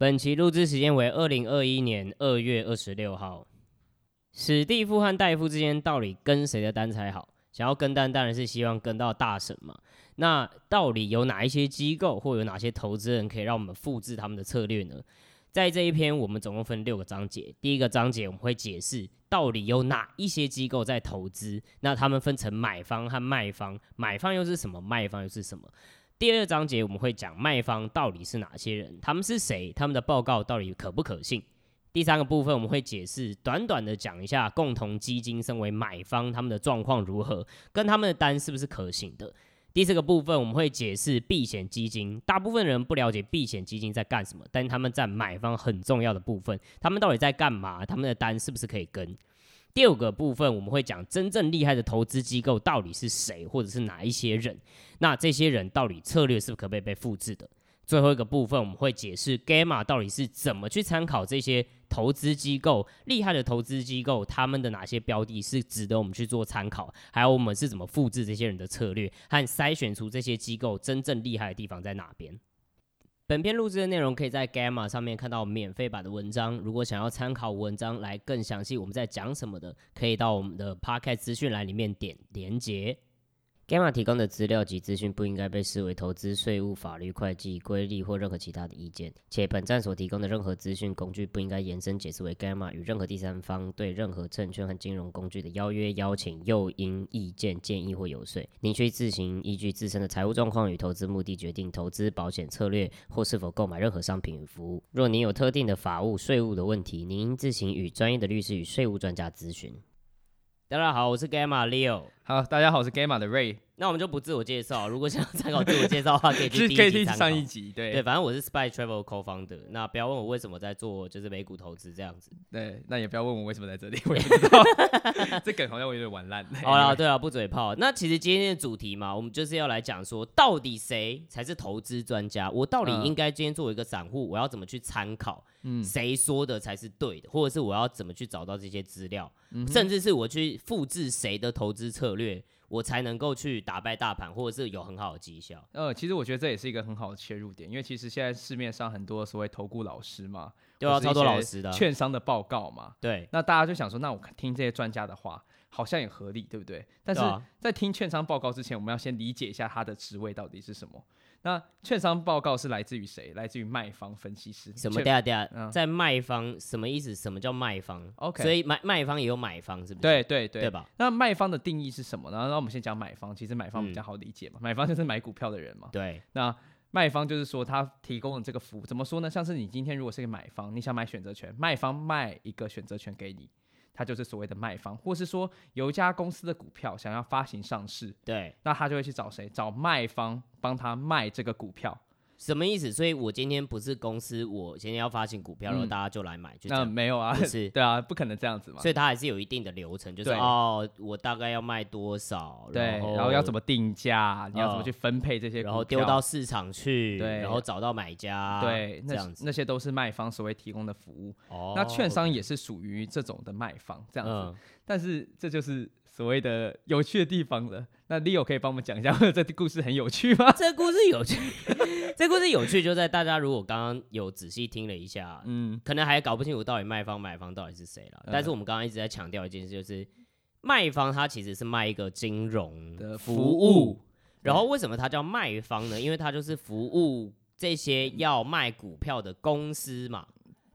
本期录制时间为二零二一年二月二十六号。史蒂夫和戴夫之间到底跟谁的单才好？想要跟单当然是希望跟到大神嘛。那到底有哪一些机构或有哪些投资人可以让我们复制他们的策略呢？在这一篇我们总共分六个章节。第一个章节我们会解释到底有哪一些机构在投资，那他们分成买方和卖方，买方又是什么，卖方又是什么？第二章节我们会讲卖方到底是哪些人，他们是谁，他们的报告到底可不可信。第三个部分我们会解释，短短的讲一下共同基金身为买方他们的状况如何，跟他们的单是不是可行的。第四个部分我们会解释避险基金，大部分人不了解避险基金在干什么，但他们占买方很重要的部分，他们到底在干嘛，他们的单是不是可以跟。第五个部分，我们会讲真正厉害的投资机构到底是谁，或者是哪一些人。那这些人到底策略是不是可不可以被复制的？最后一个部分，我们会解释 Gamma 到底是怎么去参考这些投资机构厉害的投资机构，他们的哪些标的是值得我们去做参考，还有我们是怎么复制这些人的策略，和筛选出这些机构真正厉害的地方在哪边。本篇录制的内容可以在 Gamma 上面看到免费版的文章。如果想要参考文章来更详细我们在讲什么的，可以到我们的 Podcast 资讯栏里面点连接。Gamma 提供的资料及资讯不应该被视为投资、税务、法律、会计、规例或任何其他的意见，且本站所提供的任何资讯工具不应该延伸解释为 Gamma 与任何第三方对任何证券和金融工具的邀约、邀请、诱因、意见、建议或游说。您需自行依据自身的财务状况与投资目的决定投资保险策略或是否购买任何商品与服务。若您有特定的法务、税务的问题，您应自行与专业的律师与税务专家咨询。大家好，我是 Gamma Leo。好，大家好，我是 Gamma 的 Ray。那我们就不自我介绍，如果想要参考自我介绍的话，可以去第一集上一集。对对，反正我是 Spy Travel Co-founder。那不要问我为什么在做就是美股投资这样子。对，那也不要问我为什么在这里，我也不知道。这梗好像我有点玩烂。好了，对啊，不嘴炮。那其实今天的主题嘛，我们就是要来讲说，到底谁才是投资专家？我到底应该今天作为一个散户，我要怎么去参考？嗯，谁说的才是对的？或者是我要怎么去找到这些资料？嗯、甚至是我去复制谁的投资策略？我才能够去打败大盘，或者是有很好的绩效。呃，其实我觉得这也是一个很好的切入点，因为其实现在市面上很多所谓投顾老师嘛，对啊，超多老师的券商的报告嘛，对，那大家就想说，那我听这些专家的话，好像也合理，对不对？但是在听券商报告之前，我们要先理解一下他的职位到底是什么。那券商报告是来自于谁？来自于卖方分析师。什么？等下等下，嗯、在卖方什么意思？什么叫卖方？OK，所以买卖方也有买方，是不是？对对对，对吧？那卖方的定义是什么呢？那我们先讲买方。其实买方比较好理解嘛，嗯、买方就是买股票的人嘛。对。那卖方就是说他提供的这个服务，怎么说呢？像是你今天如果是个买方，你想买选择权，卖方卖一个选择权给你。他就是所谓的卖方，或是说有一家公司的股票想要发行上市，对，那他就会去找谁？找卖方帮他卖这个股票。什么意思？所以我今天不是公司，我今天要发行股票，然后大家就来买，就这样。那没有啊，是，对啊，不可能这样子嘛。所以它还是有一定的流程，就是哦，我大概要卖多少，对，然后要怎么定价，你要怎么去分配这些，然后丢到市场去，对，然后找到买家，对，这样子，那些都是卖方所谓提供的服务。哦，那券商也是属于这种的卖方，这样子。但是这就是。所谓的有趣的地方了，那 Leo 可以帮我们讲一下，这故事很有趣吗？这个故事有趣，这故事有趣就在大家如果刚刚有仔细听了一下，嗯，可能还搞不清楚到底卖方买方到底是谁了。嗯、但是我们刚刚一直在强调一件事，就是卖方他其实是卖一个金融的服务，服务，然后为什么它叫卖方呢？因为它就是服务这些要卖股票的公司嘛。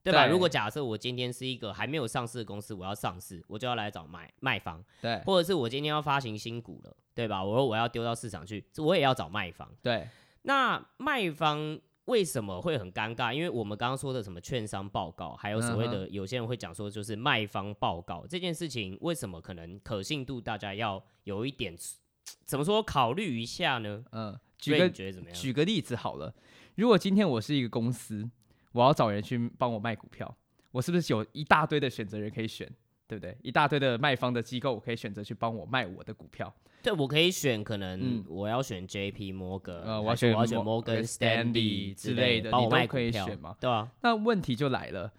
对吧？对，如果假设我今天是一个还没有上市的公司，我要上市，我就要来找卖卖方。对，或者是我今天要发行新股了，对吧？我说我要丢到市场去，我也要找卖方。对，那卖方为什么会很尴尬？因为我们刚刚说的什么券商报告，还有所谓的有些人会讲说，就是卖方报告、嗯、这件事情，为什么可能可信度大家要有一点 怎么说考虑一下呢？嗯，举个觉怎么样？举个例子好了，如果今天我是一个公司。我要找人去帮我卖股票，我是不是有一大堆的选择人可以选，对不对？一大堆的卖方的机构，我可以选择去帮我卖我的股票。对，我可以选，可能我要选 JP Morgan，呃，我要选我要选 Morgan Stanley 之类的，帮我卖股票，可以选嘛？对啊。那问题就来了，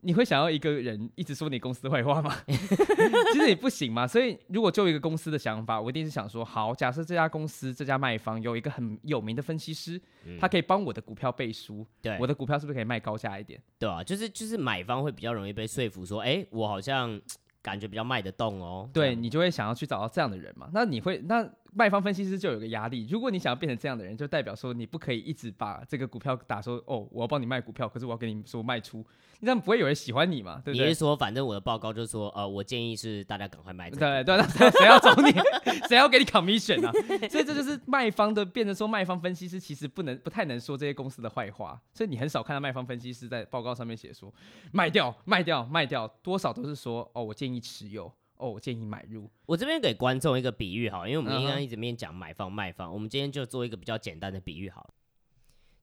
你会想要一个人一直说你公司坏话吗？其实也不行嘛。所以如果就一个公司的想法，我一定是想说，好，假设这家公司这家卖方有一个很有名的分析师，嗯、他可以帮我的股票背书，对，我的股票是不是可以卖高价一点？对啊，就是就是买方会比较容易被说服，说，哎、欸，我好像感觉比较卖得动哦。对，你就会想要去找到这样的人嘛。那你会那。卖方分析师就有个压力，如果你想要变成这样的人，就代表说你不可以一直把这个股票打说哦，我要帮你卖股票，可是我要跟你说卖出，你这样不会有人喜欢你嘛？对不对？你是说，反正我的报告就是说，呃，我建议是大家赶快卖。对对对，谁要找你？谁要给你 commission 啊？所以这就是卖方的变成说，卖方分析师其实不能不太能说这些公司的坏话，所以你很少看到卖方分析师在报告上面写说卖掉卖掉卖掉，多少都是说哦，我建议持有。哦，我建议买入。我这边给观众一个比喻哈，因为我们刚刚一直面讲买方卖方，我们今天就做一个比较简单的比喻好。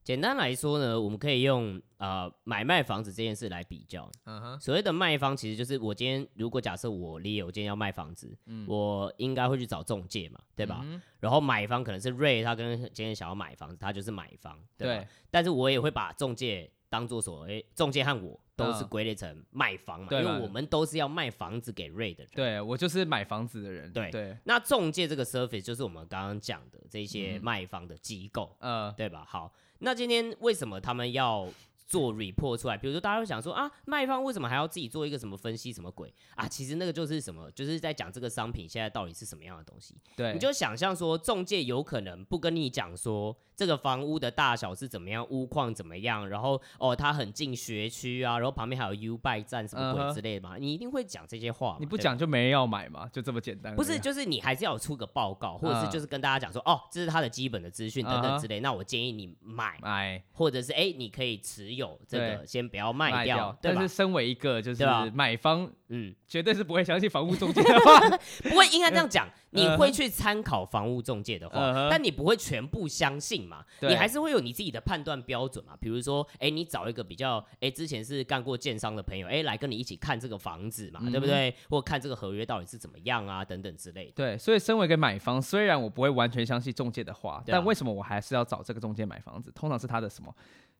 简单来说呢，我们可以用呃买卖房子这件事来比较。嗯哼。所谓的卖方其实就是我今天如果假设我 Leo 今天要卖房子，嗯，我应该会去找中介嘛，对吧？嗯。然后买方可能是 Ray，他跟今天想要买房子，他就是买方，对吧？对。但是我也会把中介当做所谓中介和我。都是归类成卖房嘛，因为我们都是要卖房子给 Ray 的人。对，我就是买房子的人。对对。那中介这个 service 就是我们刚刚讲的这些卖房的机构，嗯，对吧？好，那今天为什么他们要做 report 出来？比如说大家会想说啊，卖方为什么还要自己做一个什么分析什么鬼啊？其实那个就是什么，就是在讲这个商品现在到底是什么样的东西。对，你就想象说中介有可能不跟你讲说。这个房屋的大小是怎么样，屋况怎么样，然后哦，它很近学区啊，然后旁边还有 U Bike 站什么鬼之类的嘛，呃、你一定会讲这些话。你不讲就没人要买嘛，就这么简单。不是，就是你还是要出个报告，或者是就是跟大家讲说，呃、哦，这是它的基本的资讯等等之类。呃、那我建议你买，买，或者是哎，你可以持有这个，先不要卖掉。但是身为一个就是买方，嗯，绝对是不会相信房屋中介的话，不会应该这样讲。你会去参考房屋中介的话，呃、但你不会全部相信嘛？你还是会有你自己的判断标准嘛？比如说，哎、欸，你找一个比较，哎、欸，之前是干过建商的朋友，哎、欸，来跟你一起看这个房子嘛，嗯、对不对？或看这个合约到底是怎么样啊，等等之类的。对，所以身为一个买方，虽然我不会完全相信中介的话，啊、但为什么我还是要找这个中介买房子？通常是他的什么？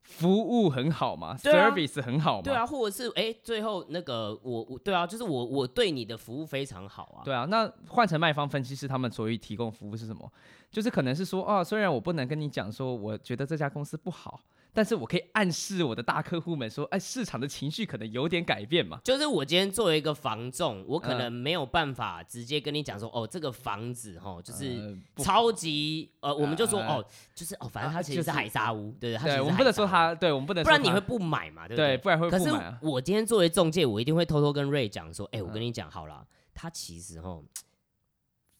服务很好嘛，service 很好嘛，对啊，或者是哎、欸，最后那个我我对啊，就是我我对你的服务非常好啊，对啊，那换成卖方分析师，他们所以提供服务是什么？就是可能是说啊，虽然我不能跟你讲说，我觉得这家公司不好。但是我可以暗示我的大客户们说，哎，市场的情绪可能有点改变嘛。就是我今天作为一个房仲，我可能没有办法直接跟你讲说，哦，这个房子哈，就是超级呃，我们就说哦，就是哦，反正它其实是海沙屋，对对，对，我们不能说它，对我们不能，不然你会不买嘛，对不对？不然会不买。可是我今天作为中介，我一定会偷偷跟 Ray 讲说，哎，我跟你讲好了，它其实哈。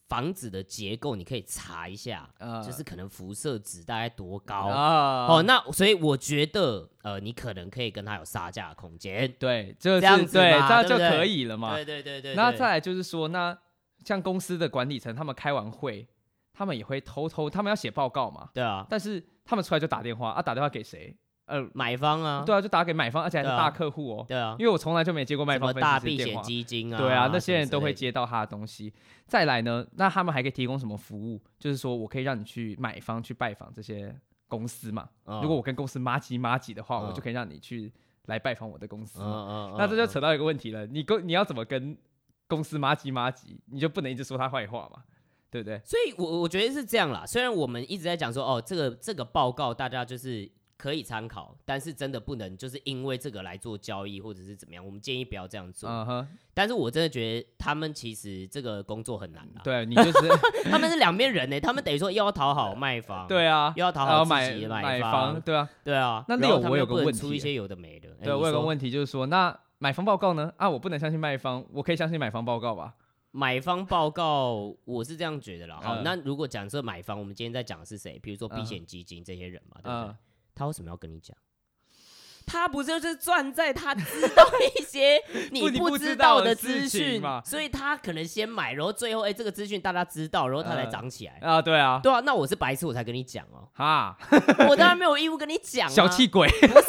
房子的结构你可以查一下，呃、就是可能辐射值大概多高、呃、哦。那所以我觉得，呃，你可能可以跟他有杀价的空间。对，就是、这样子对，这样就可以了嘛。对对对对。那再来就是说，那像公司的管理层，他们开完会，他们也会偷偷，他们要写报告嘛。对啊。但是他们出来就打电话啊，打电话给谁？呃，买方啊，对啊，就打给买方，而且还是大客户哦。对啊，因为我从来就没接过卖方分析师电话。大避险基金啊，对啊，那些人都会接到他的东西。再来呢，那他们还可以提供什么服务？就是说我可以让你去买方去拜访这些公司嘛。如果我跟公司麻吉麻吉的话，我就可以让你去来拜访我的公司。那这就扯到一个问题了，你公你要怎么跟公司麻吉麻吉？你就不能一直说他坏话嘛，对不对？所以我我觉得是这样啦。虽然我们一直在讲说，哦，这个这个报告大家就是。可以参考，但是真的不能就是因为这个来做交易或者是怎么样，我们建议不要这样做。Uh. 但是我真的觉得他们其实这个工作很难啊。对，你就是他们是两边人呢，他们等于说又要讨好卖方，对啊，又要讨好自己的买方，对啊，对啊。那那我有个问题，出一些有的没的。对，我有个问题就是说，那买方报告呢？啊，我不能相信卖方，我可以相信买方报告吧？买方报告，我是这样觉得啦。好，那如果假设买方，我们今天在讲的是谁？比如说避险基金这些人嘛，对不对？他为什么要跟你讲？他不就是赚在他知道一些 你不知道的资讯嘛？所以他可能先买，然后最后哎、欸，这个资讯大家知道，然后他才涨起来啊、呃！对啊，对啊，那我是白痴，我才跟你讲哦、喔。哈，我当然没有义务跟你讲、啊。小气鬼，不是，就是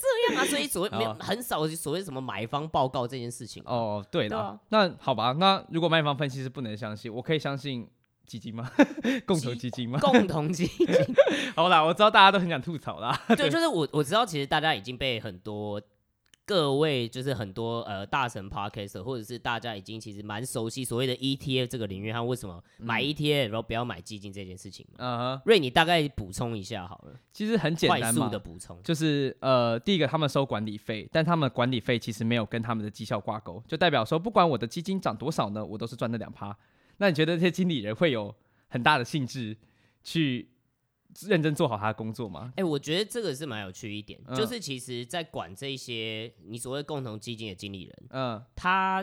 这样啊。所以所谓没有很少所谓什么买方报告这件事情哦。对的，啊、那好吧，那如果卖方分析是不能相信，我可以相信。基金吗？共同基金吗？共同基金。好啦，我知道大家都很想吐槽啦。对，就是我我知道，其实大家已经被很多各位就是很多呃大神 parcase 或者是大家已经其实蛮熟悉所谓的 ETF 这个领域，他为什么买 ETF 然后不要买基金这件事情嘛？嗯哼，瑞，你大概补充一下好了。其实很简单嘛，快速的补充就是呃，第一个他们收管理费，但他们管理费其实没有跟他们的绩效挂钩，就代表说不管我的基金涨多少呢，我都是赚那两趴。那你觉得这些经理人会有很大的兴致去？认真做好他的工作吗？哎、欸，我觉得这个是蛮有趣一点，嗯、就是其实，在管这些你所谓共同基金的经理人，嗯，他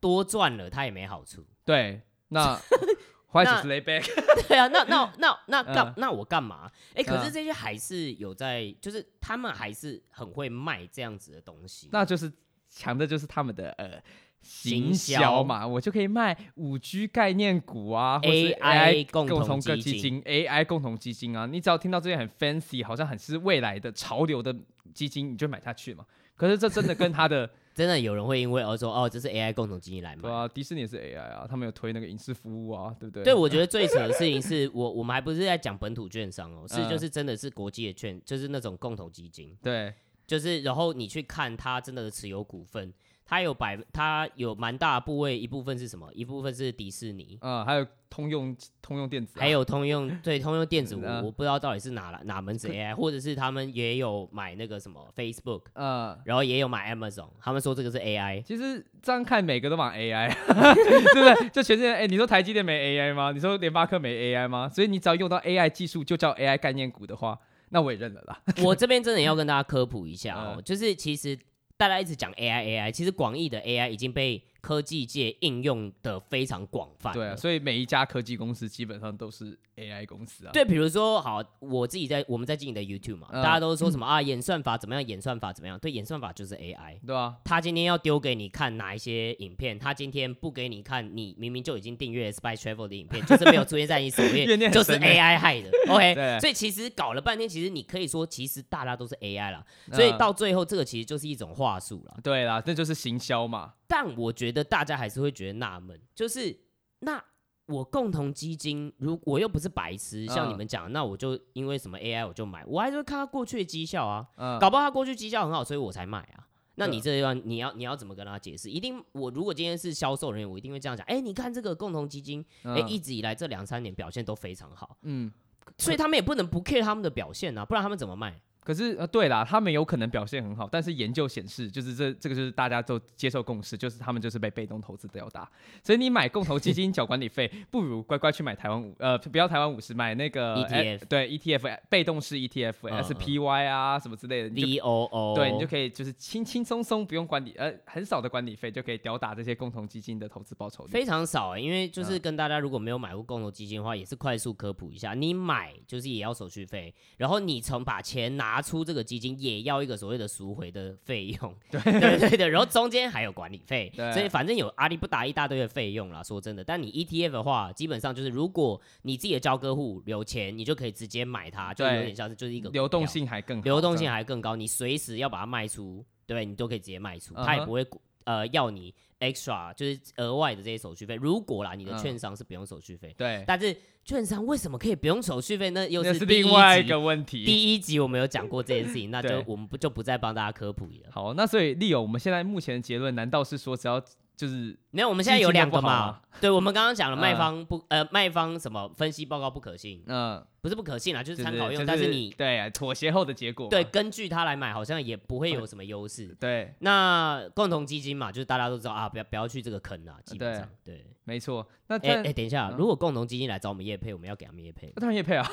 多赚了，他也没好处。对，那 lay back？对啊，那那那那干那，那，那我干嘛？哎、欸，可是这些还是有在，就是他们还是很会卖这样子的东西，那就是强的就是他们的呃。行销嘛，我就可以卖五 G 概念股啊，或是 AI 共同基金，AI 共同基金啊。你只要听到这些很 fancy，好像很是未来的潮流的基金，你就买下去嘛。可是这真的跟他的 真的有人会因为而说哦，这是 AI 共同基金来买。对啊，迪士尼也是 AI 啊，他们有推那个影视服务啊，对不对？对，我觉得最扯的事情是 我我们还不是在讲本土券商哦，是就是真的是国际的券，就是那种共同基金。对，就是然后你去看它真的持有股份。它有百，它有蛮大部位，一部分是什么？一部分是迪士尼，嗯，还有通用通用电子，还有通用对通用电子，我我不知道到底是哪哪门子 AI，或者是他们也有买那个什么 Facebook，嗯，然后也有买 Amazon，他们说这个是 AI。其实这样看，每个都买 AI，对不对？就全世界，哎，你说台积电没 AI 吗？你说联发科没 AI 吗？所以你只要用到 AI 技术，就叫 AI 概念股的话，那我也认了啦。我这边真的要跟大家科普一下哦，就是其实。大家一直讲 AI AI，其实广义的 AI 已经被科技界应用的非常广泛。对啊，所以每一家科技公司基本上都是 AI 公司啊。对，比如说好，我自己在我们在经营的 YouTube 嘛，嗯、大家都说什么啊，演算法怎么样？演算法怎么样？对，演算法就是 AI。对啊，他今天要丢给你看哪一些影片？他今天不给你看，你明明就已经订阅 Spy Travel 的影片，就是没有出现在你首页，就是 AI 害的。OK，对所以其实搞了半天，其实你可以说，其实大家都是 AI 啦。所以到最后，这个其实就是一种话术了。对啦，这就是行销嘛。但我觉得大家还是会觉得纳闷，就是那我共同基金，如我又不是白痴，像你们讲，那我就因为什么 AI 我就买，我还是会看他过去的绩效啊，搞不好他过去绩效很好，所以我才买啊。那你这一段你要你要怎么跟他解释？一定我如果今天是销售人员，我一定会这样讲，哎，你看这个共同基金，哎，一直以来这两三年表现都非常好，嗯，所以他们也不能不 care 他们的表现啊，不然他们怎么卖？可是呃，对啦，他们有可能表现很好，但是研究显示，就是这这个就是大家都接受共识，就是他们就是被被动投资吊打。所以你买共同基金缴管理费，不如乖乖去买台湾五呃，不要台湾五十，买那个 ETF，对 ETF 被动式 ETF SPY 啊什么之类的，D O O，对你就可以就是轻轻松松不用管理呃很少的管理费就可以吊打这些共同基金的投资报酬率。非常少，因为就是跟大家如果没有买过共同基金的话，也是快速科普一下，你买就是也要手续费，然后你从把钱拿出这个基金。也要一个所谓的赎回的费用，对。对对对，然后中间还有管理费，所以反正有阿里不打一大堆的费用啦。说真的，但你 ETF 的话，基本上就是如果你自己的交割户有钱，你就可以直接买它，就有点像是就是一个流动性还更好，流动性还更高，你随时要把它卖出，对你都可以直接卖出，它也不会呃要你 extra 就是额外的这些手续费。如果啦，你的券商是不用手续费，对，但是。券商为什么可以不用手续费？那又是另外一个问题。第一集我们有讲过这件事情，那 就我们不就不再帮大家科普了。好，那所以 Leo，我们现在目前的结论，难道是说只要就是没有？我们现在有两个嘛？对，我们刚刚讲了卖方不呃卖方什么分析报告不可信，嗯，不是不可信啊，就是参考用，但是你对妥协后的结果，对，根据它来买好像也不会有什么优势。对，那共同基金嘛，就是大家都知道啊，不要不要去这个坑啊，基本上对。没错，那哎哎，等一下，如果共同基金来找我们叶配，我们要给他们叶配，当然叶配啊，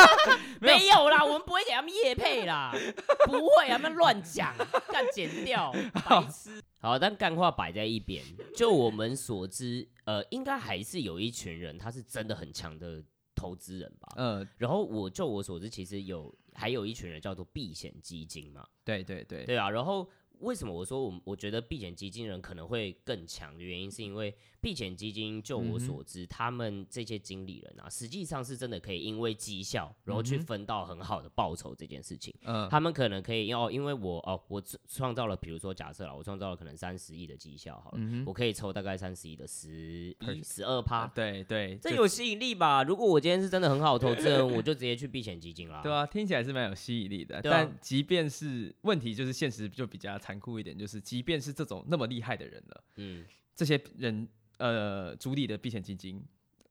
没有啦，我们不会给他们叶配啦，不会，他们乱讲，干剪掉，白痴。好，但干话摆在一边，就我们所知，呃，应该还是有一群人，他是真的很强的投资人吧？嗯，然后我就我所知，其实有还有一群人叫做避险基金嘛，对对对，对啊，然后。为什么我说我我觉得避险基金人可能会更强的原因，是因为避险基金就我所知，嗯、他们这些经理人啊，实际上是真的可以因为绩效，然后去分到很好的报酬这件事情。嗯，他们可能可以要，因为我哦，我创造了，比如说假设了，我创造了可能三十亿的绩效，好了，嗯、我可以抽大概三十亿的十一十二趴。对对，这有吸引力吧？如果我今天是真的很好投资人，我就直接去避险基金啦。对啊，听起来是蛮有吸引力的。啊、但即便是问题，就是现实就比较残酷一点，就是即便是这种那么厉害的人了，嗯，这些人呃，主力的避险基金，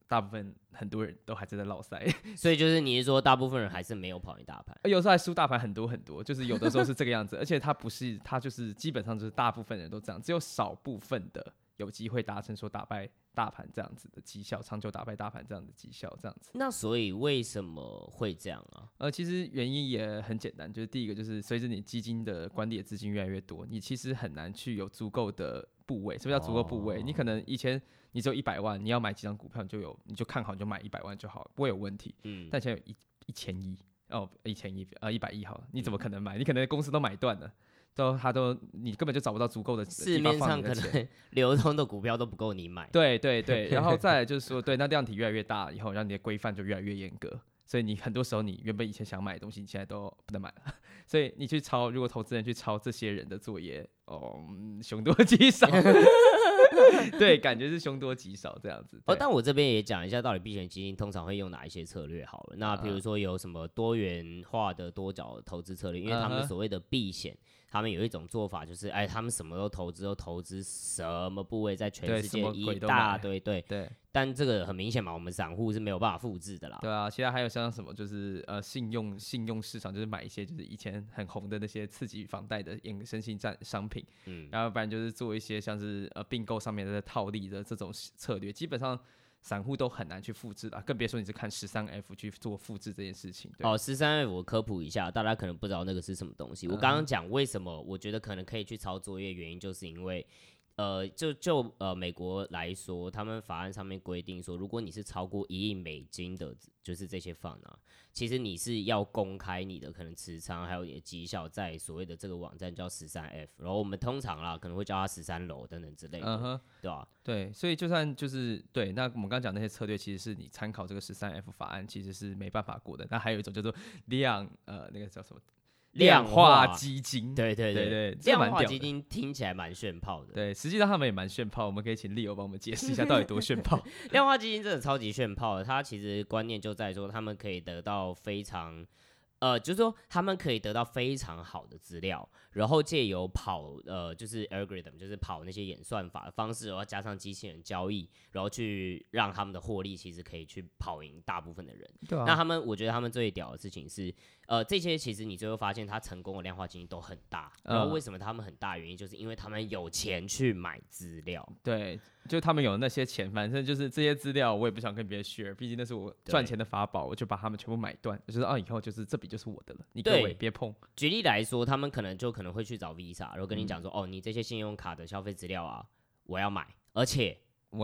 大部分很多人都还是在落赛，所以就是你是说，大部分人还是没有跑赢大盘，有时候还输大盘很多很多，就是有的时候是这个样子，而且它不是，它就是基本上就是大部分人都这样，只有少部分的有机会达成说打败大盘这样子的绩效，长久打败大盘这样的绩效这样子。那所以为什么会这样啊？呃，其实原因也很简单，就是第一个就是随着你基金的管理的资金越来越多，你其实很难去有足够的部位。什么叫足够部位？哦、你可能以前。你只有一百万，你要买几张股票，你就有，你就看好，你就买一百万就好，不会有问题。嗯。但现在有一一千亿哦，一千亿呃一百亿好了，你怎么可能买？你可能公司都买断了，都他都你根本就找不到足够的市面上可能 流通的股票都不够你买。对对对，然后再来就是说，对，那量体越来越大以后，让你的规范就越来越严格，所以你很多时候你原本以前想买的东西，你现在都不能买了。所以你去抄，如果投资人去抄这些人的作业，哦，凶多吉少。对，感觉是凶多吉少这样子。哦，但我这边也讲一下，到底避险基金通常会用哪一些策略好了。那比如说有什么多元化的多角投资策略，因为他们所谓的避险。他们有一种做法，就是哎，他们什么都投资，都投资什么部位，在全世界一大堆，对对。但这个很明显嘛，我们散户是没有办法复制的啦。对啊，其他还有像什么，就是呃，信用信用市场，就是买一些就是以前很红的那些刺激房贷的衍生性占商品，嗯，然后不然就是做一些像是呃并购上面的套利的这种策略，基本上。散户都很难去复制了，更别说你是看十三 F 去做复制这件事情。哦，十三 F 我科普一下，大家可能不知道那个是什么东西。嗯、我刚刚讲为什么我觉得可能可以去抄作业，原因就是因为。呃，就就呃美国来说，他们法案上面规定说，如果你是超过一亿美金的，就是这些 fund 啊，其实你是要公开你的可能持仓还有你的绩效，在所谓的这个网站叫十三 F，然后我们通常啦可能会叫它十三楼等等之类的，对吧、啊？对，所以就算就是对，那我们刚刚讲那些策略，其实是你参考这个十三 F 法案，其实是没办法过的。那还有一种叫做量，呃，那个叫什么？量化基金，对对对对，量化基金听起来蛮炫炮的。对，实际上他们也蛮炫炮。我们可以请 Leo 帮我们解释一下 到底多炫炮。量化基金真的超级炫炮的，它其实观念就在说，他们可以得到非常。呃，就是说他们可以得到非常好的资料，然后借由跑呃，就是 algorithm，就是跑那些演算法的方式，然后加上机器人交易，然后去让他们的获利其实可以去跑赢大部分的人。对啊。那他们，我觉得他们最屌的事情是，呃，这些其实你最后发现，他成功的量化基金都很大。然后为什么他们很大？原因就是因为他们有钱去买资料。对。就他们有那些钱，反正就是这些资料，我也不想跟别人 share，毕竟那是我赚钱的法宝，我就把他们全部买断，就是啊，以后就是这笔就是我的了，你各位别碰。举例来说，他们可能就可能会去找 Visa，然后跟你讲说，嗯、哦，你这些信用卡的消费资料啊，我要买，而且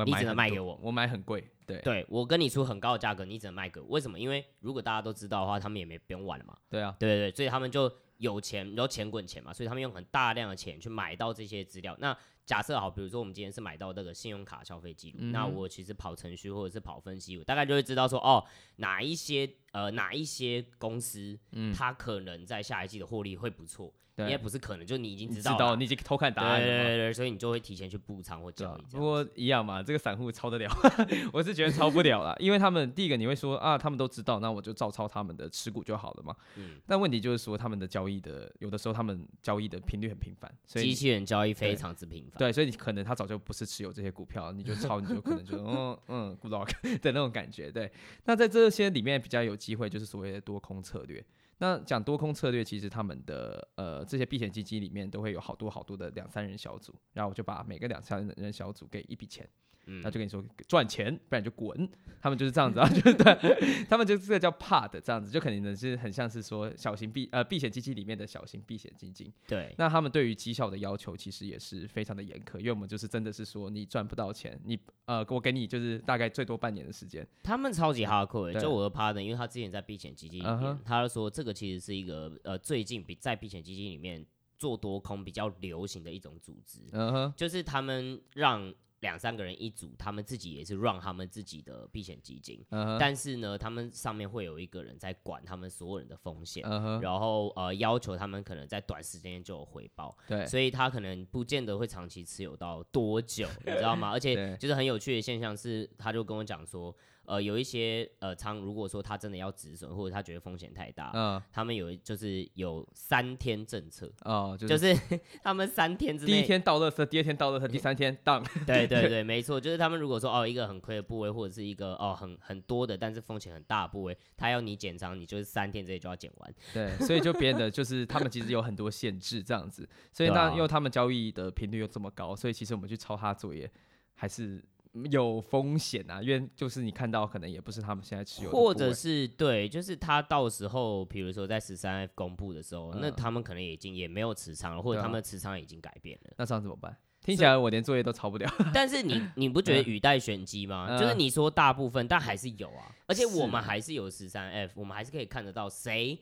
你只能卖给我，我买很贵，对，对我跟你出很高的价格，你只能卖给我，为什么？因为如果大家都知道的话，他们也没不用玩了嘛。对啊，对对对，所以他们就有钱，然后钱滚钱嘛，所以他们用很大量的钱去买到这些资料，那。假设好，比如说我们今天是买到那个信用卡消费记录，嗯、那我其实跑程序或者是跑分析，我大概就会知道说，哦，哪一些呃哪一些公司，嗯，它可能在下一季的获利会不错。应该不是可能，就你已经知道，知道你已经偷看答案了，对对对，所以你就会提前去补仓或交易。不过一样嘛，这个散户抄得了，我是觉得抄不了啦，因为他们第一个你会说啊，他们都知道，那我就照抄他们的持股就好了嘛。嗯。但问题就是说，他们的交易的有的时候他们交易的频率很频繁，所以机器人交易非常之频繁。对，所以你可能他早就不是持有这些股票，你就抄你就可能就 嗯嗯 good luck 的那种感觉。对。那在这些里面比较有机会，就是所谓的多空策略。那讲多空策略，其实他们的呃这些避险基金里面都会有好多好多的两三人小组，然后我就把每个两三人小组给一笔钱。嗯，他就跟你说赚钱，不然就滚。他们就是这样子啊，就是对，他们就这个叫 pod 这样子，就肯定是很像是说小型避呃避险基金里面的小型避险基金。对，那他们对于绩效的要求其实也是非常的严苛，因为我们就是真的是说你赚不到钱，你呃我给你就是大概最多半年的时间。他们超级 hardcore，就我的 pod，因为他之前在避险基金里面，他就说这个其实是一个呃最近比在避险基金里面做多空比较流行的一种组织。嗯哼，就是他们让。两三个人一组，他们自己也是 run 他们自己的避险基金，uh huh. 但是呢，他们上面会有一个人在管他们所有人的风险，uh huh. 然后呃要求他们可能在短时间就有回报，对，所以他可能不见得会长期持有到多久，你知道吗？而且就是很有趣的现象是，他就跟我讲说。呃，有一些呃仓，如果说他真的要止损，或者他觉得风险太大，嗯，他们有就是有三天政策，哦，就是、就是、他们三天之内，第一天到乐色，第二天到乐色，第三天当，对对 对，没错，就是他们如果说哦一个很亏的部位，或者是一个哦很很多的，但是风险很大的部位，他要你减仓，你就是三天之内就要减完，对，所以就变得就是他们其实有很多限制这样子，所以那因为他们交易的频率又这么高，所以其实我们去抄他作业还是。有风险啊，因为就是你看到可能也不是他们现在持有的，或者是对，就是他到时候，比如说在十三 F 公布的时候，嗯、那他们可能已经也没有持仓了，或者他们的持仓已经改变了，那这样怎么办？听起来我连作业都抄不了。但是你你不觉得语带玄机吗？嗯、就是你说大部分，但还是有啊，而且我们还是有十三 F，我们还是可以看得到谁。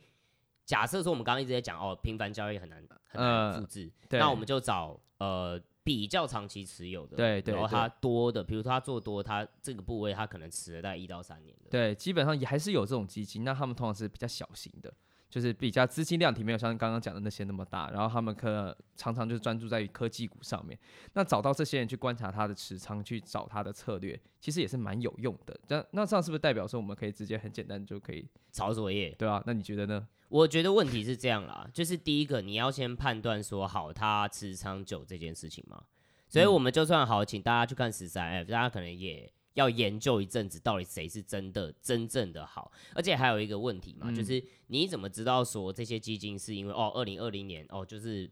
假设说我们刚刚一直在讲哦，频繁交易很难很难复制，嗯、那我们就找呃。比较长期持有的，对对，然后它多的，比如说它做多，它这个部位它可能持了大概一到三年的，对，基本上也还是有这种基金，那他们通常是比较小型的，就是比较资金量体没有像刚刚讲的那些那么大，然后他们可能常常就是专注在于科技股上面，那找到这些人去观察他的持仓，去找他的策略，其实也是蛮有用的。那那这样是不是代表说我们可以直接很简单就可以抄作业？对啊，那你觉得呢？我觉得问题是这样啦，就是第一个你要先判断说好他持仓久这件事情嘛？所以我们就算好，请大家去看十三 F，大家可能也要研究一阵子，到底谁是真的真正的好。而且还有一个问题嘛，嗯、就是你怎么知道说这些基金是因为哦，二零二零年哦，就是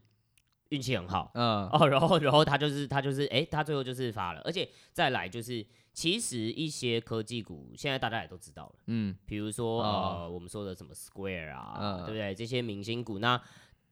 运气很好，嗯，哦，然后然后他就是他就是哎，他最后就是发了。而且再来就是，其实一些科技股现在大家也都知道了，嗯，比如说、哦、呃，我们说的什么 Square 啊，嗯、对不对？这些明星股，那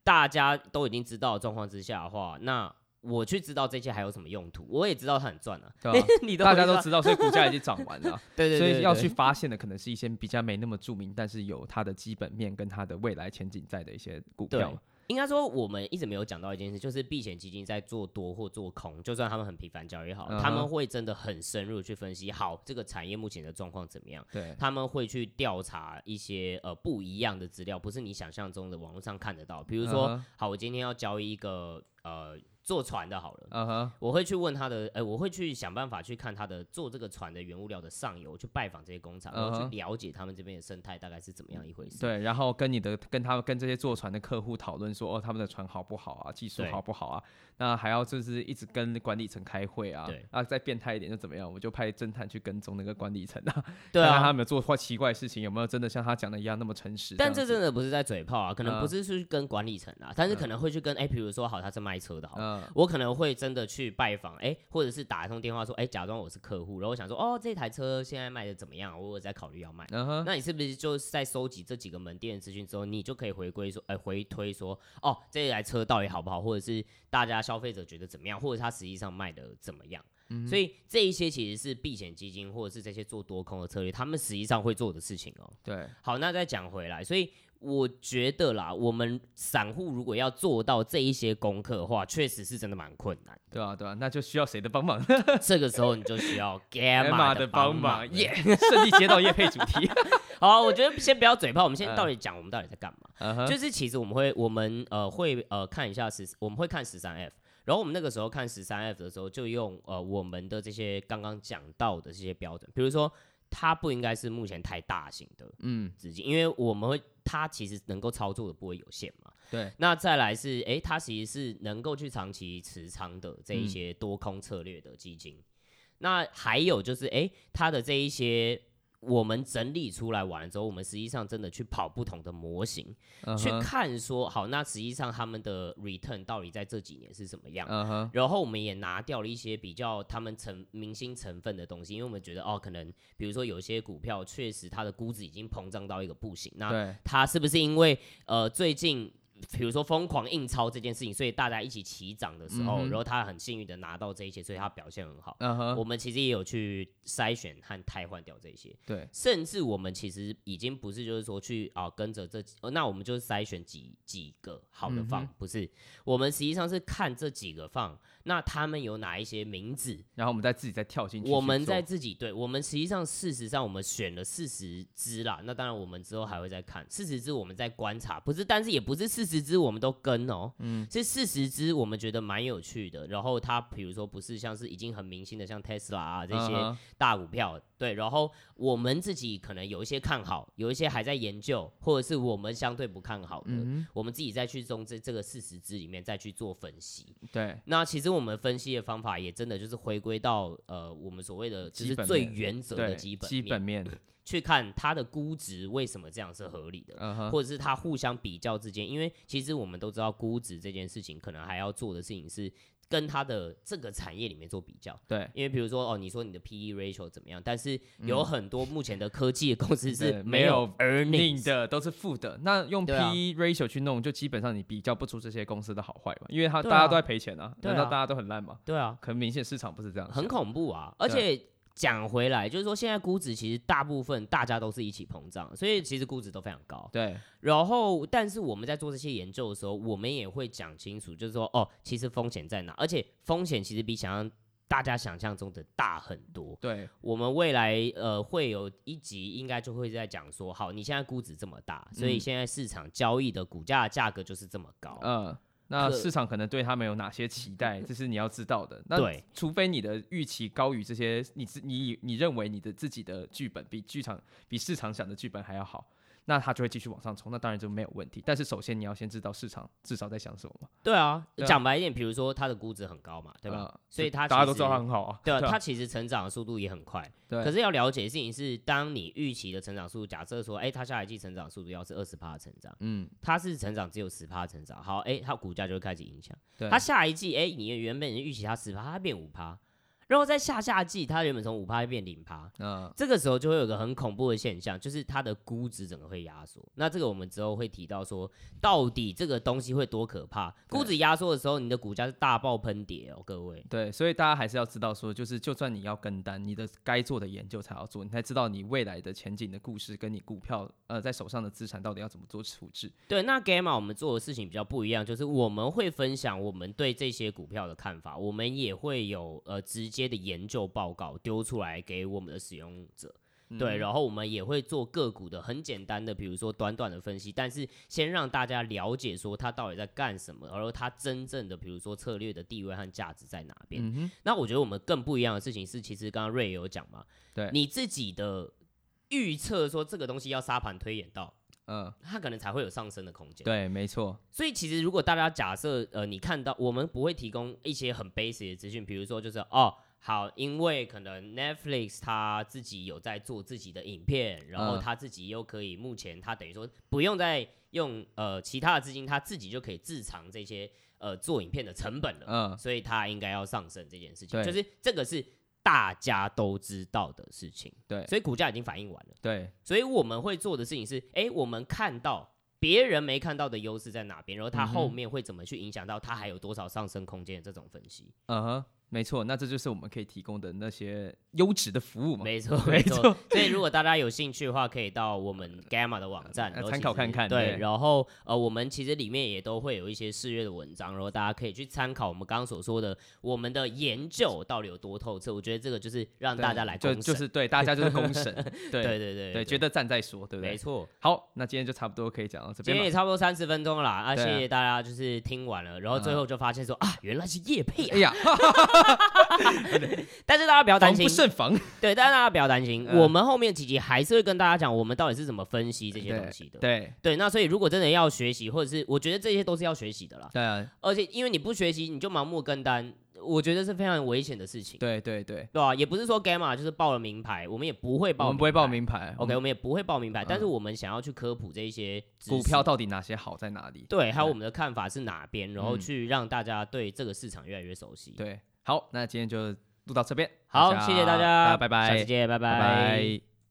大家都已经知道状况之下的话，那我去知道这些还有什么用途？我也知道它很赚啊，对吧？你都大家都知道，所以股价已经涨完了。对，对，对，对，对，所以要去发现的可能是一些比较没那么著名，但是有它的基本面跟它的未来前景在的一些股票。应该说，我们一直没有讲到一件事，就是避险基金在做多或做空，就算他们很频繁交易好，他们会真的很深入去分析，好，这个产业目前的状况怎么样？对，他们会去调查一些呃不一样的资料，不是你想象中的网络上看得到。比如说，好，我今天要交易一个呃。坐船的好了，uh huh. 我会去问他的，哎、欸，我会去想办法去看他的做这个船的原物料的上游，去拜访这些工厂，然后、uh huh. 去了解他们这边的生态大概是怎么样一回事。对，然后跟你的跟他们跟这些坐船的客户讨论说，哦，他们的船好不好啊，技术好不好啊？那还要就是一直跟管理层开会啊，对啊，再变态一点就怎么样？我就派侦探去跟踪那个管理层啊，对啊，看看他们有做坏奇怪的事情，有没有真的像他讲的一样那么诚实？但这真的不是在嘴炮啊，可能不是去跟管理层啊，嗯、但是可能会去跟哎，比如说好，他是卖车的好，好、嗯，我可能会真的去拜访，哎，或者是打一通电话说，哎，假装我是客户，然后我想说，哦，这台车现在卖的怎么样？我有在考虑要卖，嗯、那你是不是就是在收集这几个门店的资讯之后，你就可以回归说，哎，回推说，哦，这台车到底好不好，或者是大家消费者觉得怎么样？或者它实际上卖的怎么样？嗯、所以这一些其实是避险基金或者是这些做多空的策略，他们实际上会做的事情哦、喔。对，好，那再讲回来，所以我觉得啦，我们散户如果要做到这一些功课的话，确实是真的蛮困难。对啊，对啊，那就需要谁的帮忙？这个时候你就需要 Gamma 的帮忙，耶！顺利接到业配主题。好、啊，我觉得先不要嘴炮，我们先到底讲我们到底在干嘛？嗯、uh huh. 就是其实我们会，我们呃会呃看一下十，我们会看十三 F。然后我们那个时候看十三 F 的时候，就用呃我们的这些刚刚讲到的这些标准，比如说它不应该是目前太大型的嗯资金，嗯、因为我们会它其实能够操作的部位有限嘛。对。那再来是哎，它其实是能够去长期持仓的这一些多空策略的基金。嗯、那还有就是哎，它的这一些。我们整理出来完了之后，我们实际上真的去跑不同的模型，uh huh. 去看说好，那实际上他们的 return 到底在这几年是什么样？Uh huh. 然后我们也拿掉了一些比较他们成明星成分的东西，因为我们觉得哦，可能比如说有些股票确实它的估值已经膨胀到一个不行，那它是不是因为呃最近？比如说疯狂印钞这件事情，所以大家一起齐涨的时候，嗯、然后他很幸运的拿到这一些，所以他表现很好。Uh. 我们其实也有去筛选和汰换掉这些。对，甚至我们其实已经不是就是说去啊跟着这几，那我们就筛选几几个好的放，嗯、不是，我们实际上是看这几个放。那他们有哪一些名字？然后我们再自己再跳进去。我们在自己对，我们实际上事实上我们选了四十只啦。那当然我们之后还会再看四十只，我们在观察，不是，但是也不是四十十只我们都跟哦，嗯，这四十只我们觉得蛮有趣的。然后它比如说不是像是已经很明星的像 Tesla 啊这些大股票，对。然后我们自己可能有一些看好，有一些还在研究，或者是我们相对不看好的，嗯、我们自己再去从这这个四十只里面再去做分析。对。那其实我们分析的方法也真的就是回归到呃我们所谓的就是最原则的基本基本面。去看它的估值为什么这样是合理的，uh huh. 或者是它互相比较之间，因为其实我们都知道估值这件事情，可能还要做的事情是跟它的这个产业里面做比较。对，因为比如说哦，你说你的 PE ratio 怎么样，但是有很多目前的科技的公司是没有 earnings 的，都是负的。那用 PE ratio 去弄，就基本上你比较不出这些公司的好坏嘛，因为它大家都在赔钱啊，难道大家都很烂吗？对啊，可能明显市场不是这样，很恐怖啊，而且。讲回来，就是说现在估值其实大部分大家都是一起膨胀，所以其实估值都非常高。对。然后，但是我们在做这些研究的时候，我们也会讲清楚，就是说，哦，其实风险在哪？而且风险其实比想象大家想象中的大很多。对。我们未来呃会有一集应该就会在讲说，好，你现在估值这么大，所以现在市场交易的股价价格就是这么高。嗯。那市场可能对他们有哪些期待？这是你要知道的。那，除非你的预期高于这些，你自你你认为你的自己的剧本比剧场比市场想的剧本还要好。那它就会继续往上冲，那当然就没有问题。但是首先你要先知道市场至少在想什么嘛。对啊，讲、啊、白一点，比如说它的估值很高嘛，对吧？呃、所以它大家都知道它很好啊。对啊，它其实成长的速度也很快。对。可是要了解的事情是，当你预期的成长速度，假设说，哎、欸，它下一季成长速度要是二十趴的成长，嗯，它是成长只有十趴成长，好，哎、欸，它股价就会开始影响。对。它下一季，哎、欸，你原本预期它十趴，它变五趴。然后在下下季，它原本从五趴变零趴，嗯，这个时候就会有个很恐怖的现象，就是它的估值整个会压缩。那这个我们之后会提到说，到底这个东西会多可怕？估值压缩的时候，你的股价是大爆喷跌哦，各位。对，所以大家还是要知道说，就是就算你要跟单，你的该做的研究才要做，你才知道你未来的前景的故事，跟你股票呃在手上的资产到底要怎么做处置。对，那 Gamma 我们做的事情比较不一样，就是我们会分享我们对这些股票的看法，我们也会有呃直接的研究报告丢出来给我们的使用者，嗯、对，然后我们也会做个股的很简单的，比如说短短的分析，但是先让大家了解说它到底在干什么，然后它真正的比如说策略的地位和价值在哪边。嗯、那我觉得我们更不一样的事情是，其实刚刚 Ray 有讲嘛，对，你自己的预测说这个东西要沙盘推演到，嗯，它可能才会有上升的空间。对，没错。所以其实如果大家假设呃，你看到我们不会提供一些很 basic 的资讯，比如说就是哦。好，因为可能 Netflix 他自己有在做自己的影片，然后他自己又可以，目前他等于说不用再用呃其他的资金，他自己就可以自偿这些呃做影片的成本了。嗯，所以他应该要上升这件事情，就是这个是大家都知道的事情。对，所以股价已经反映完了。对，所以我们会做的事情是，哎，我们看到别人没看到的优势在哪边，然后它后面会怎么去影响到它还有多少上升空间的这种分析。嗯哼。没错，那这就是我们可以提供的那些优质的服务嘛。没错，没错。所以如果大家有兴趣的话，可以到我们 Gamma 的网站参考看看。对，然后呃，我们其实里面也都会有一些试阅的文章，然后大家可以去参考我们刚刚所说的我们的研究到底有多透彻。我觉得这个就是让大家来公审，就就是对大家就是公审。对对对对，觉得赞再说，对不对？没错。好，那今天就差不多可以讲到这边。今天也差不多三十分钟了啊，谢谢大家就是听完了，然后最后就发现说啊，原来是叶配。哎呀。但是大家不要担心，防不胜防。对，但是大家不要担心，我们后面几集还是会跟大家讲，我们到底是怎么分析这些东西的。对对，那所以如果真的要学习，或者是我觉得这些都是要学习的啦。对啊。而且因为你不学习，你就盲目跟单，我觉得是非常危险的事情。对对对，对啊，也不是说 Gamma 就是报了名牌，我们也不会报，我们不会报名牌。OK，我们也不会报名牌，但是我们想要去科普这一些股票到底哪些好在哪里，对，还有我们的看法是哪边，然后去让大家对这个市场越来越熟悉。对，好，那今天就。录到这边，好，谢谢大家，拜拜，下次见，拜拜。拜拜。